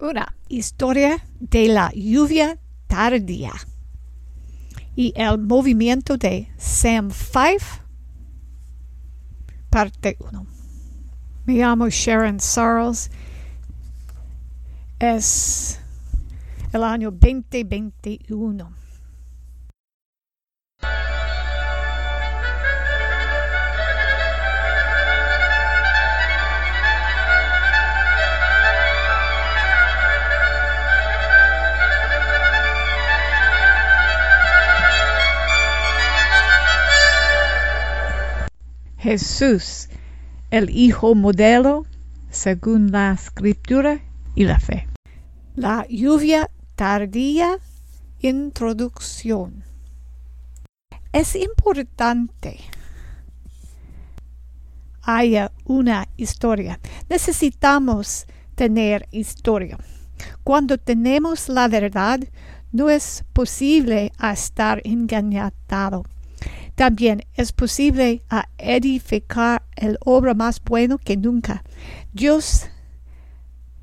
Una historia de la lluvia tardía y el movimiento de Sam Fife, parte 1. Me llamo Sharon Sarles. Es el año 2021. Jesús, el Hijo modelo, según la escritura y la fe. La lluvia tardía, introducción. Es importante haya una historia. Necesitamos tener historia. Cuando tenemos la verdad, no es posible estar engañado también es posible a edificar el obra más bueno que nunca. Dios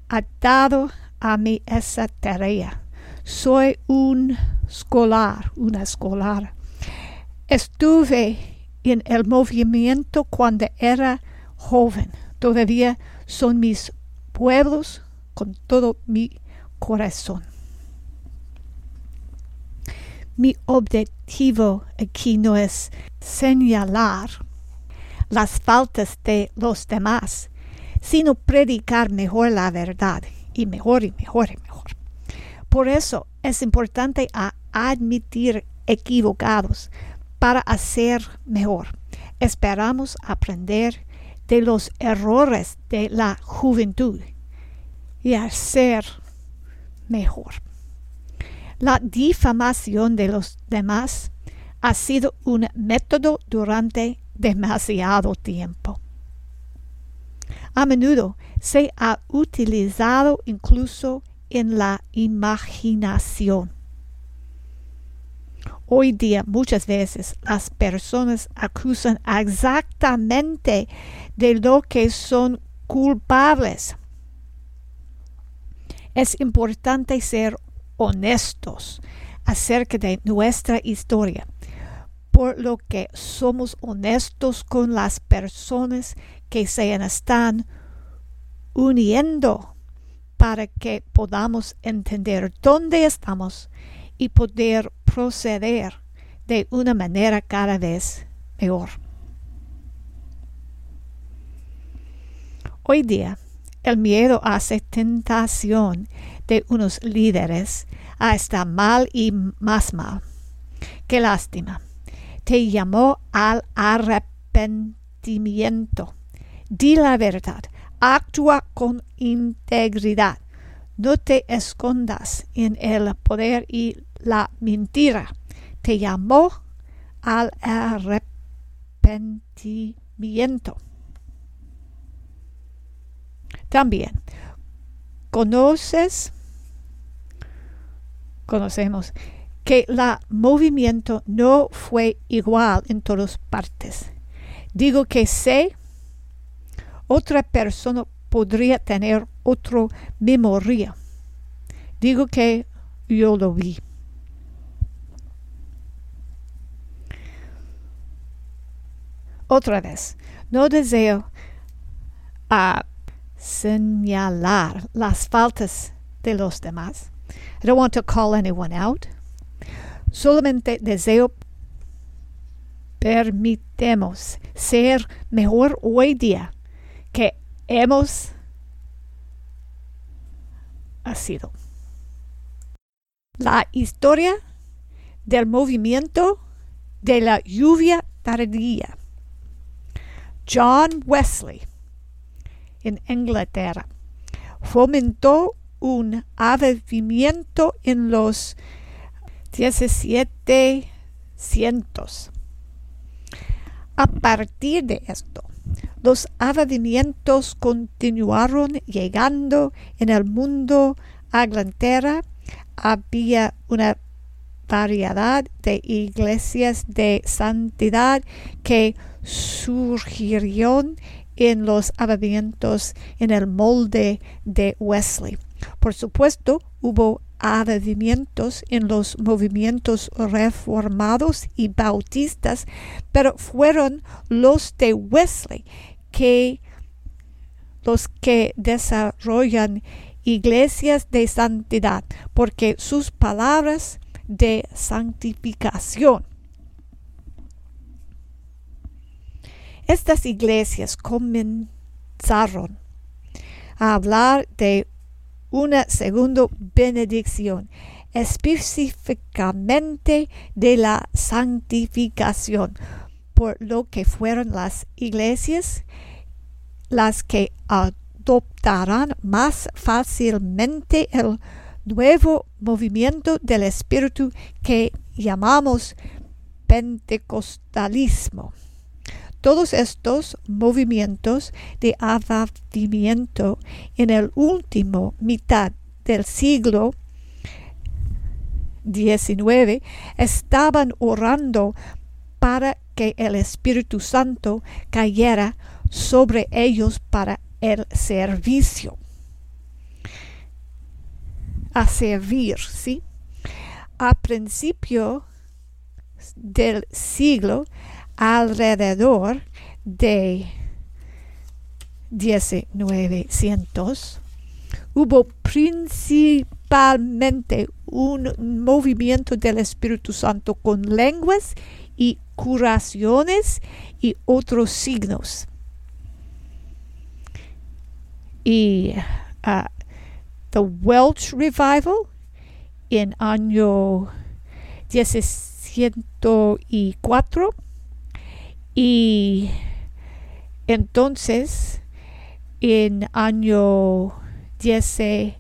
ha dado a mí esa tarea. Soy un escolar, una escolar. Estuve en el movimiento cuando era joven. Todavía son mis pueblos con todo mi corazón. Mi objetivo aquí no es señalar las faltas de los demás, sino predicar mejor la verdad y mejor y mejor y mejor. Por eso es importante admitir equivocados para hacer mejor. Esperamos aprender de los errores de la juventud y hacer mejor. La difamación de los demás ha sido un método durante demasiado tiempo. A menudo se ha utilizado incluso en la imaginación. Hoy día muchas veces las personas acusan exactamente de lo que son culpables. Es importante ser honestos acerca de nuestra historia, por lo que somos honestos con las personas que se están uniendo para que podamos entender dónde estamos y poder proceder de una manera cada vez mejor. Hoy día, el miedo hace tentación de unos líderes a estar mal y más mal. Qué lástima. Te llamó al arrepentimiento. Di la verdad. Actúa con integridad. No te escondas en el poder y la mentira. Te llamó al arrepentimiento. También, ¿conoces conocemos, que el movimiento no fue igual en todas partes. Digo que sé, otra persona podría tener otra memoria. Digo que yo lo vi. Otra vez, no deseo a señalar las faltas de los demás I don't want to call anyone out. Solamente deseo permitemos ser mejor hoy día que hemos sido. La historia del movimiento de la lluvia tardía. John Wesley en Inglaterra fomentó un avivamiento en los 1700. A partir de esto, los avivamientos continuaron llegando en el mundo a Inglaterra. Había una variedad de iglesias de santidad que surgieron en los avivamientos en el molde de Wesley. Por supuesto, hubo avivamientos en los movimientos reformados y bautistas, pero fueron los de Wesley que los que desarrollan iglesias de santidad, porque sus palabras de santificación. Estas iglesias comenzaron a hablar de una segunda benedicción, específicamente de la santificación, por lo que fueron las iglesias las que adoptarán más fácilmente el nuevo movimiento del espíritu que llamamos pentecostalismo. Todos estos movimientos de avivamiento en el último mitad del siglo XIX estaban orando para que el Espíritu Santo cayera sobre ellos para el servicio. A servir, ¿sí? A principio del siglo, alrededor de 1900, hubo principalmente un movimiento del Espíritu Santo con lenguas y curaciones y otros signos. Y uh, The Welsh Revival en año 1604 y entonces en año 19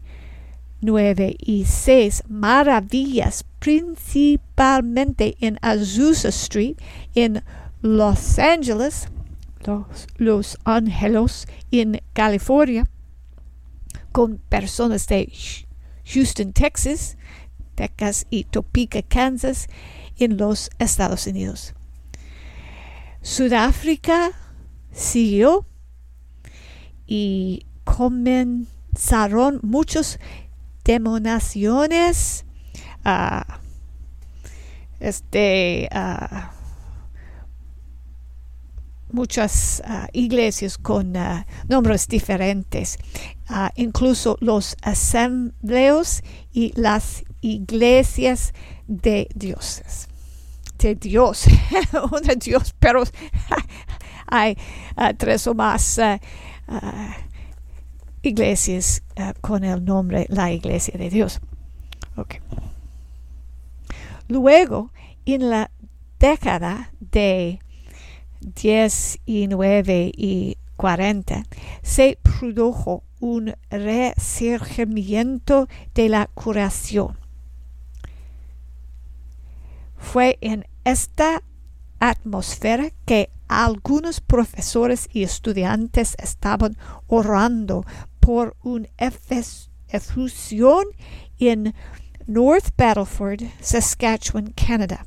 y 6 maravillas principalmente en Azusa Street en Los Angeles Los, Los Ángeles en California con personas de Houston, Texas, Texas y Topeka, Kansas, en los Estados Unidos. Sudáfrica siguió y comenzaron muchas demonaciones, uh, este, muchas iglesias con nombres diferentes, incluso los asambleos y las iglesias de dioses. De Dios, un Dios, pero hay tres o más iglesias con el nombre la iglesia de Dios. Okay. Luego, en la década de 10 y 9 y 40 se produjo un resurgimiento de la curación. Fue en esta atmósfera que algunos profesores y estudiantes estaban orando por una efusión en North Battleford, Saskatchewan, Canadá.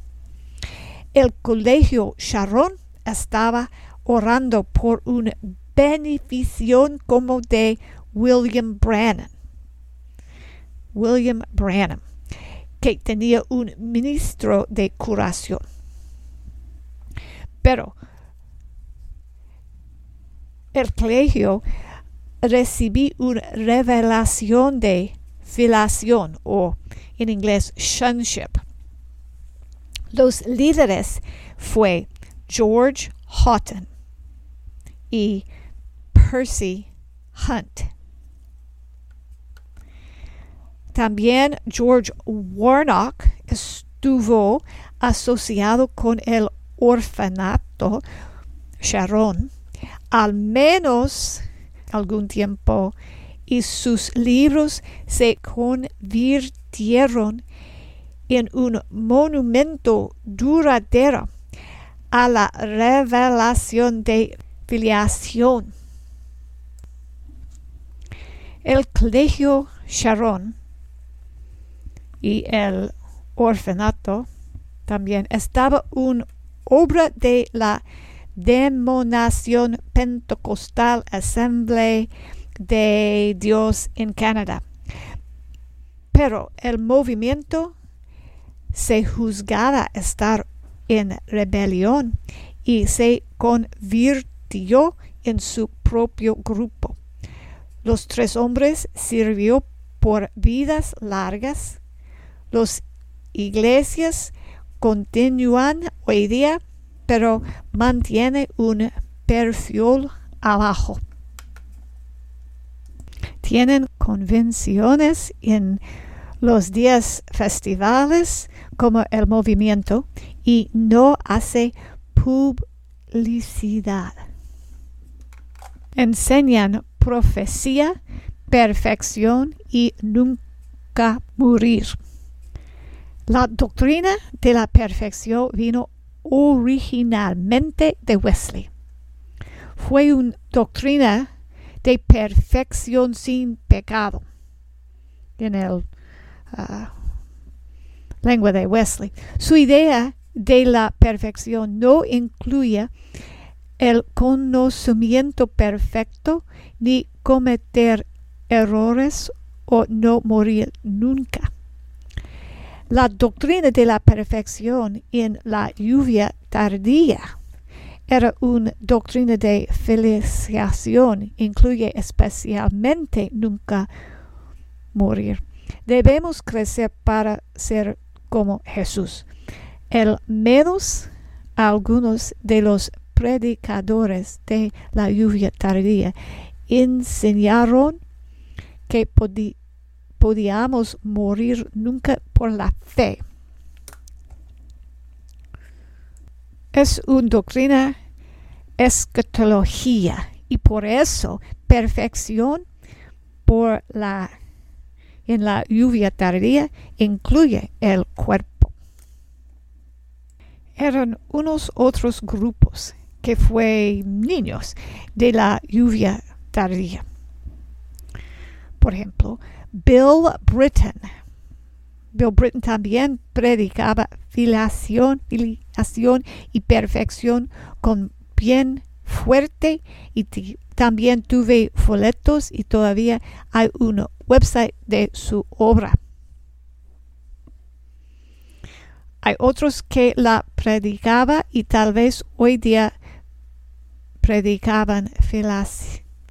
El colegio Sharon estaba orando por una benefición como de William Branham. William Branham, que tenía un ministro de curación. Pero el colegio recibí una revelación de filación o en inglés shunship. Los líderes fue George Houghton y Percy Hunt. También George Warnock estuvo asociado con el orfanato Sharon al menos algún tiempo y sus libros se convirtieron en un monumento duradero a la revelación de filiación. El colegio Sharon y el orfanato también estaba una obra de la demonación pentecostal Assembly de Dios en Canadá. Pero el movimiento se juzgaba estar en rebelión y se convirtió en su propio grupo. Los tres hombres sirvió por vidas largas. Los iglesias continúan hoy día, pero mantiene un perfil abajo. Tienen convenciones en los días festivales como el movimiento y no hace publicidad. Enseñan profecía, perfección y nunca morir. La doctrina de la perfección vino originalmente de Wesley. Fue una doctrina de perfección sin pecado en el uh, lengua de Wesley. Su idea de la perfección no incluye el conocimiento perfecto ni cometer errores o no morir nunca. La doctrina de la perfección en la lluvia tardía era una doctrina de felicitación, incluye especialmente nunca morir. Debemos crecer para ser como Jesús. El menos algunos de los predicadores de la lluvia tardía enseñaron que podíamos morir nunca por la fe. Es una doctrina escatología y por eso perfección por la en la lluvia tardía incluye el cuerpo. Eran unos otros grupos que fue niños de la lluvia tardía. Por ejemplo, Bill Britton. Bill Britton también predicaba filiación, filiación y perfección con bien fuerte y también tuve folletos y todavía hay un website de su obra. Hay otros que la predicaba y tal vez hoy día predicaban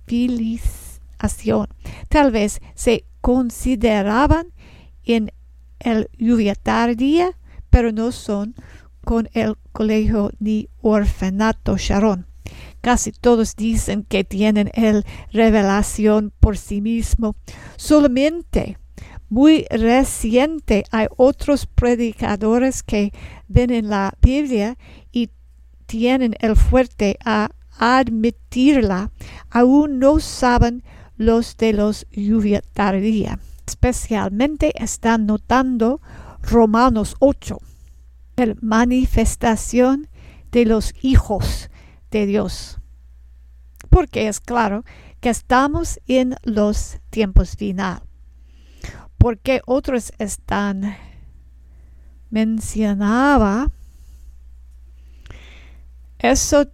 filiación. Tal vez se consideraban en el lluvia tardía, pero no son con el colegio ni orfanato Sharon. Casi todos dicen que tienen el revelación por sí mismo. Solamente muy reciente hay otros predicadores que ven en la Biblia y tienen el fuerte a admitirla. Aún no saben los de los lluvia tardía. Especialmente están notando Romanos 8, la manifestación de los hijos de Dios. Porque es claro que estamos en los tiempos final. Porque otros están mencionaba eso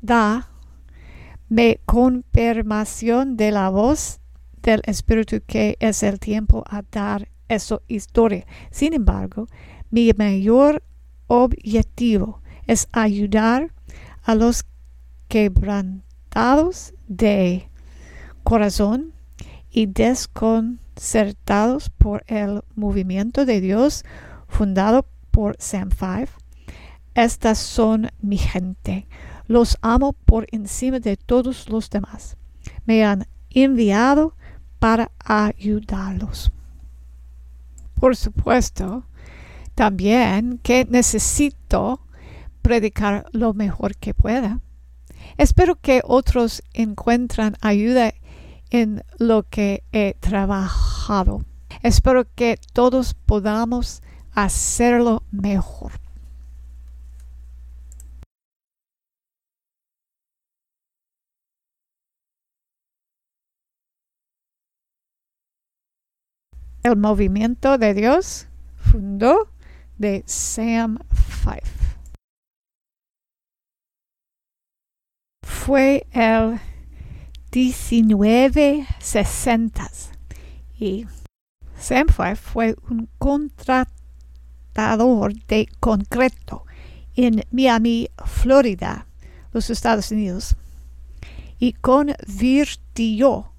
da me confirmación de la voz del Espíritu que es el tiempo a dar esa historia. Sin embargo, mi mayor objetivo es ayudar a los quebrantados de corazón y desconcertados por el movimiento de Dios fundado por Sam Five. Estas son mi gente. Los amo por encima de todos los demás. Me han enviado para ayudarlos. Por supuesto, también que necesito predicar lo mejor que pueda. Espero que otros encuentren ayuda en lo que he trabajado. Espero que todos podamos hacerlo mejor. El movimiento de Dios fundó de Sam Fife. Fue el 1960 y Sam Five fue un contratador de concreto en Miami, Florida, los Estados Unidos, y convirtió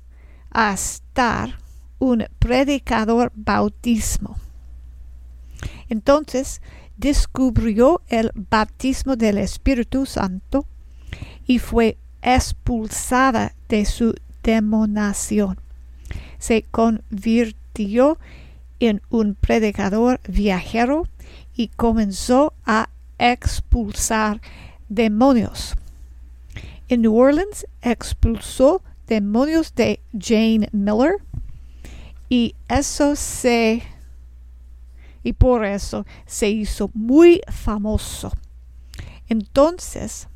a estar un predicador bautismo. Entonces descubrió el bautismo del Espíritu Santo y fue expulsada de su demonación. Se convirtió en un predicador viajero y comenzó a expulsar demonios. En New Orleans expulsó demonios de Jane Miller y eso se y por eso se hizo muy famoso. Entonces,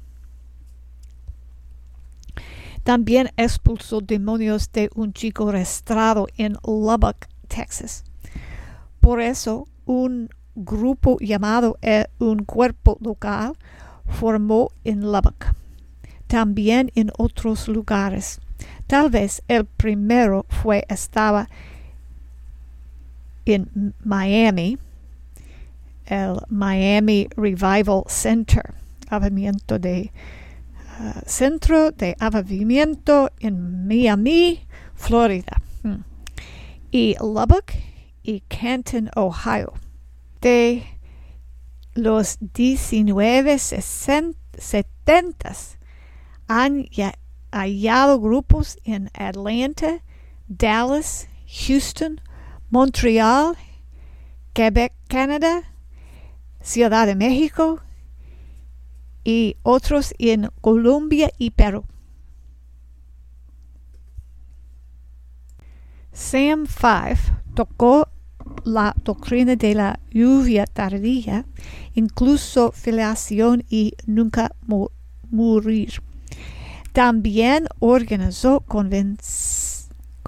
también expulsó demonios de un chico arrestado en Lubbock, Texas. Por eso, un grupo llamado eh, Un Cuerpo Local formó en Lubbock. También en otros lugares. Tal vez el primero fue estaba en Miami, el Miami Revival Center, avivamiento de uh, centro de avivamiento en Miami, Florida, hmm. y Lubbock y Canton, Ohio. De los 1970 han hallado grupos en Atlanta, Dallas, Houston, Montreal, Quebec, Canadá, Ciudad de México y otros en Colombia y Perú. Sam Five tocó la doctrina de la lluvia tardía, incluso filiación y nunca morir. También organizó convenciones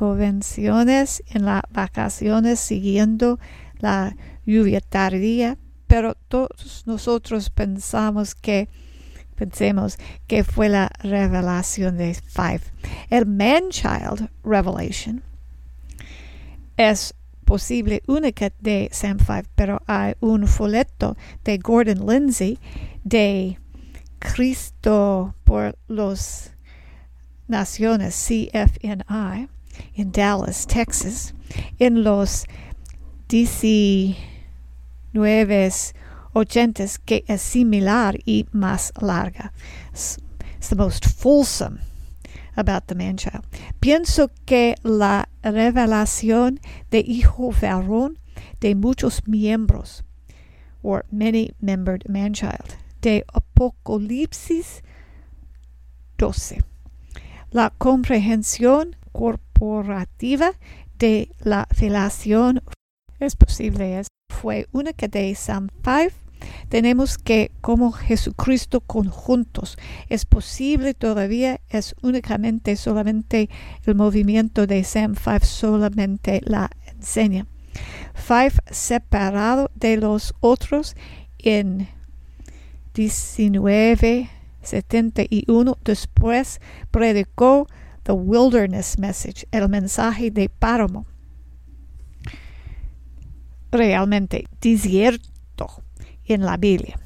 convenciones en las vacaciones siguiendo la lluvia tardía, pero todos nosotros pensamos que pensemos que fue la revelación de Five. El man-child revelation es posible única de Sam Five, pero hay un folleto de Gordon Lindsay de Cristo por las Naciones, CFNI, en Dallas, Texas, en los 1980 que es similar y más larga. It's, the most fulsome about the man child. Pienso que la revelación de hijo varón de muchos miembros, or many membered man child, de Apocalipsis 12. La comprehensión corporal de la felación es posible, es, fue única de Sam Five. Tenemos que, como Jesucristo, conjuntos. Es posible todavía, es únicamente solamente el movimiento de Sam Five, solamente la enseña. Five separado de los otros en 1971. Después predicó the wilderness message, el mensaje de páramo. Realmente desierto en la Biblia,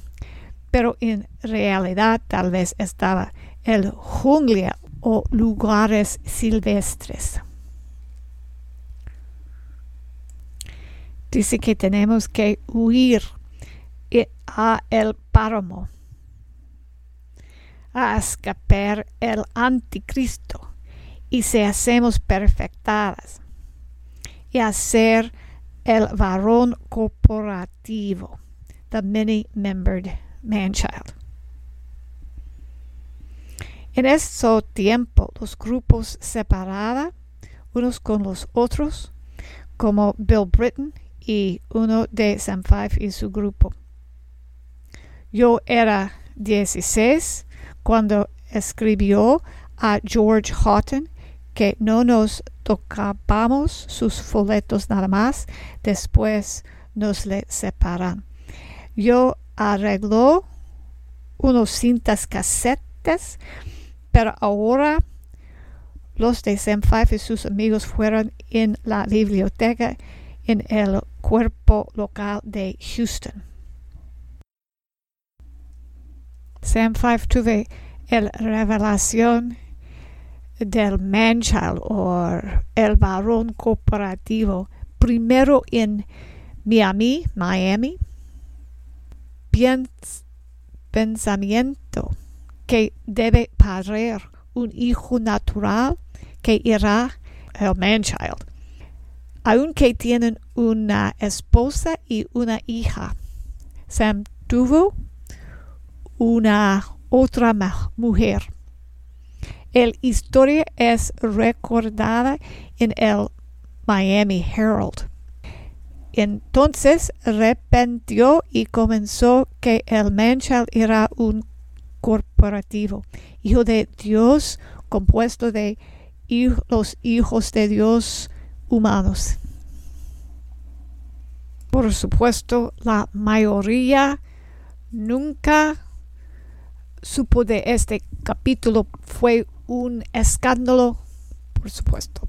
pero en realidad tal vez estaba el jungla o lugares silvestres. Dice que tenemos que huir a el páramo, a escapar el anticristo y se hacemos perfectadas y hacer el varón corporativo, the many-membered man-child. En ese tiempo, los grupos separaban unos con los otros, como Bill Britton y uno de Sam Five y su grupo. Yo era 16 cuando escribió a George Houghton que no nos tocábamos sus folletos nada más, después nos le separan. Yo arregló unos cintas casetes, pero ahora los de Sam Five y sus amigos fueron en la biblioteca en el cuerpo local de Houston. Sam 5 tuve la revelación del manchild o el varón cooperativo primero en Miami, Miami. pensamiento que debe parir un hijo natural que irá el manchild. Aunque tienen una esposa y una hija. Sam tuvo una otra mujer. La historia es recordada en el Miami Herald. Entonces repentió y comenzó que el manchal era un corporativo, hijo de Dios, compuesto de los hijos de Dios humanos. Por supuesto, la mayoría nunca supo de este capítulo. Fue un escándalo, por supuesto.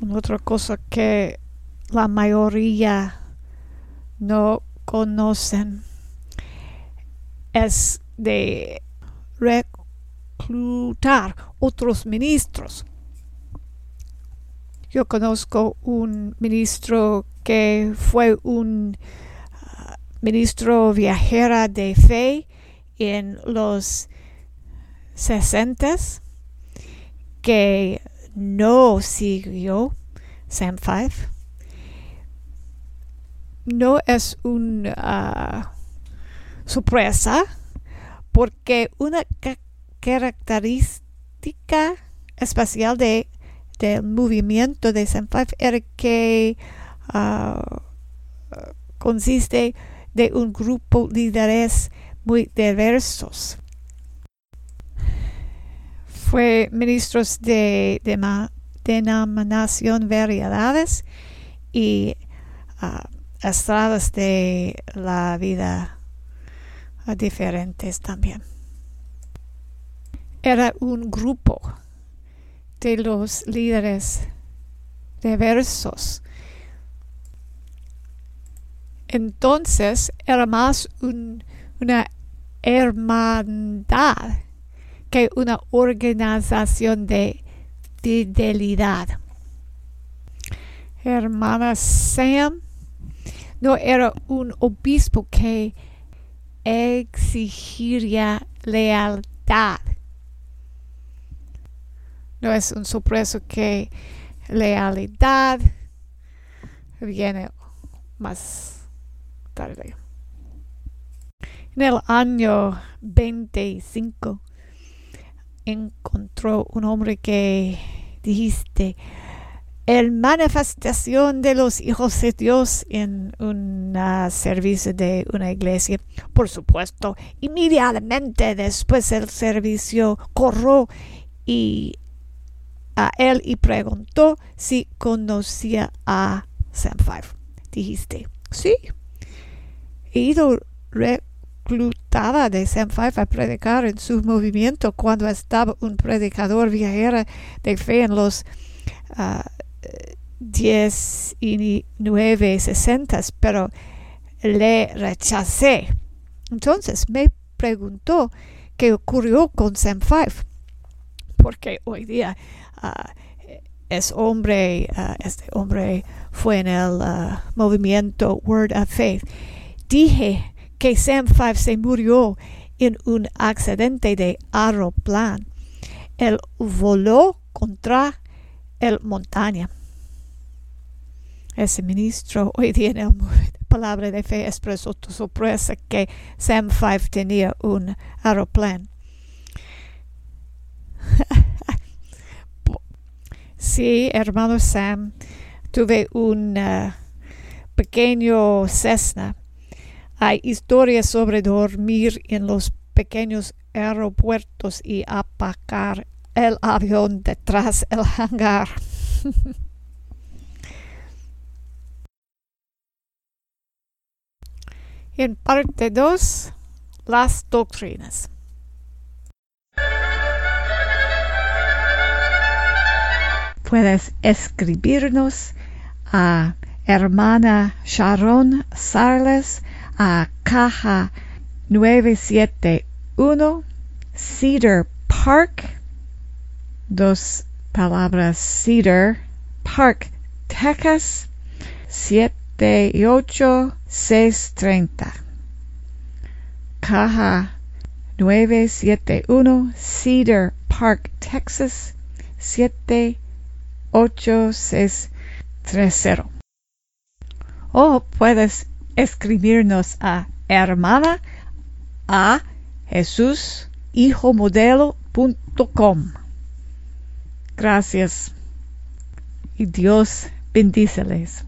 Una otra cosa que la mayoría no conocen es de reclutar otros ministros. Yo conozco un ministro que fue un uh, ministro viajera de fe en los sesentas que no siguió Sam 5. No es una sorpresa porque una característica especial de, del movimiento de Sam 5 era que uh, consiste de un grupo de líderes muy diversos fue ministro de, de denominación variedades y uh, estradas de la vida diferentes también. Era un grupo de los líderes diversos. Entonces era más un, una hermandad que una organización de fidelidad. Hermana Sam no era un obispo que exigiría lealtad. No es un sorpreso que lealtad viene más tarde. En el año 25 encontró un hombre que dijiste el manifestación de los hijos de Dios en un servicio de una iglesia. Por supuesto, inmediatamente después del servicio corrió y a él y preguntó si conocía a Sam Five. Dijiste, sí. He ido reclutada de Sam Five a predicar en su movimiento cuando estaba un predicador viajero de fe en los uh, 10 y 9 60, pero le rechacé. Entonces me preguntó qué ocurrió con Sam Five, porque hoy día uh, es hombre, uh, este hombre fue en el movimiento Word of Faith. Dije que Sam Five se murió en un accidente de aeroplano. Él voló contra el montaña. Ese ministro hoy el palabra de fe expresó tu sorpresa que Sam Five tenía un aeroplano. sí, hermano Sam, tuve un uh, pequeño Cessna hay historias sobre dormir en los pequeños aeropuertos y apagar el avión detrás del hangar. en parte 2, las doctrinas. puedes escribirnos a hermana Sharon Sarles a caja 971 Cedar Park, dos palabras Cedar Park, Texas 78630. Caja 971 Cedar Park, Texas 78630. O puedes escribirnos a hermana a Jesús hijomodelo.com. Gracias y Dios bendíceles.